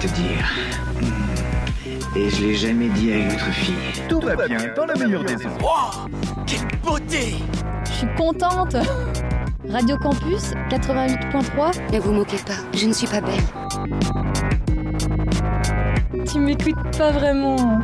te dire. Hmm. Et je l'ai jamais dit à une autre fille. Tout va bien, dans la meilleure des eaux. Wow Quelle beauté Je suis contente Radio Campus 88.3 Ne vous moquez pas, je ne suis pas belle. Tu m'écoutes pas vraiment.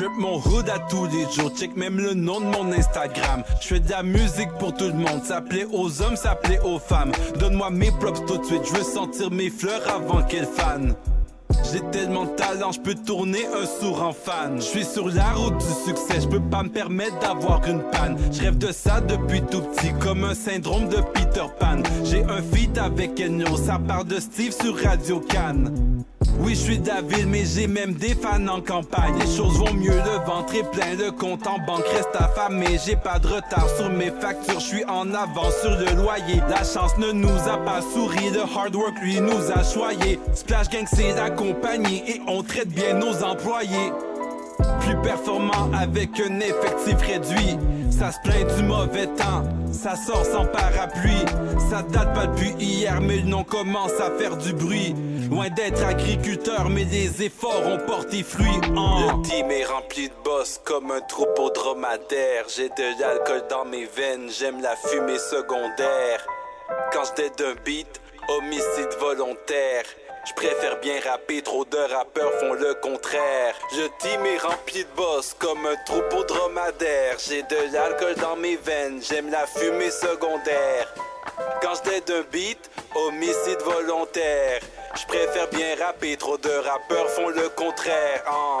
J'rip mon hood à tous les jours, check même le nom de mon Instagram. J'fais de la musique pour tout le monde, ça plaît aux hommes, ça plaît aux femmes. Donne-moi mes props tout de suite, je veux sentir mes fleurs avant qu'elles fanent. J'ai tellement de talent, je peux tourner un sourd en fan. Je suis sur la route du succès, je peux pas me permettre d'avoir une panne. Je rêve de ça depuis tout petit, comme un syndrome de Peter Pan. J'ai un feat avec Enyo, ça part de Steve sur Radio Cannes. Oui, je suis David, mais j'ai même des fans en campagne. Les choses vont mieux, le ventre est plein, le compte en banque reste affamé. J'ai pas de retard sur mes factures, je suis en avance sur le loyer. La chance ne nous a pas souri, le hard work lui nous a choyé. Splash Gang c'est la compagnie et on traite bien nos employés. Plus performant avec un effectif réduit. Ça se plaint du mauvais temps, ça sort sans parapluie. Ça date pas depuis hier, mais le nom commence à faire du bruit. Loin d'être agriculteur, mais les efforts ont porté fruit. Le team est rempli de boss comme un troupeau dromadaire. J'ai de l'alcool dans mes veines, j'aime la fumée secondaire. Quand j'étais d'un beat, homicide volontaire. Je préfère bien rapper, trop de rappeurs font le contraire. Le team est rempli de boss comme un troupeau dromadaire. J'ai de l'alcool dans mes veines, j'aime la fumée secondaire. Quand j'étais d'un beat, homicide volontaire. Je préfère bien rapper, trop de rappeurs font le contraire. hein.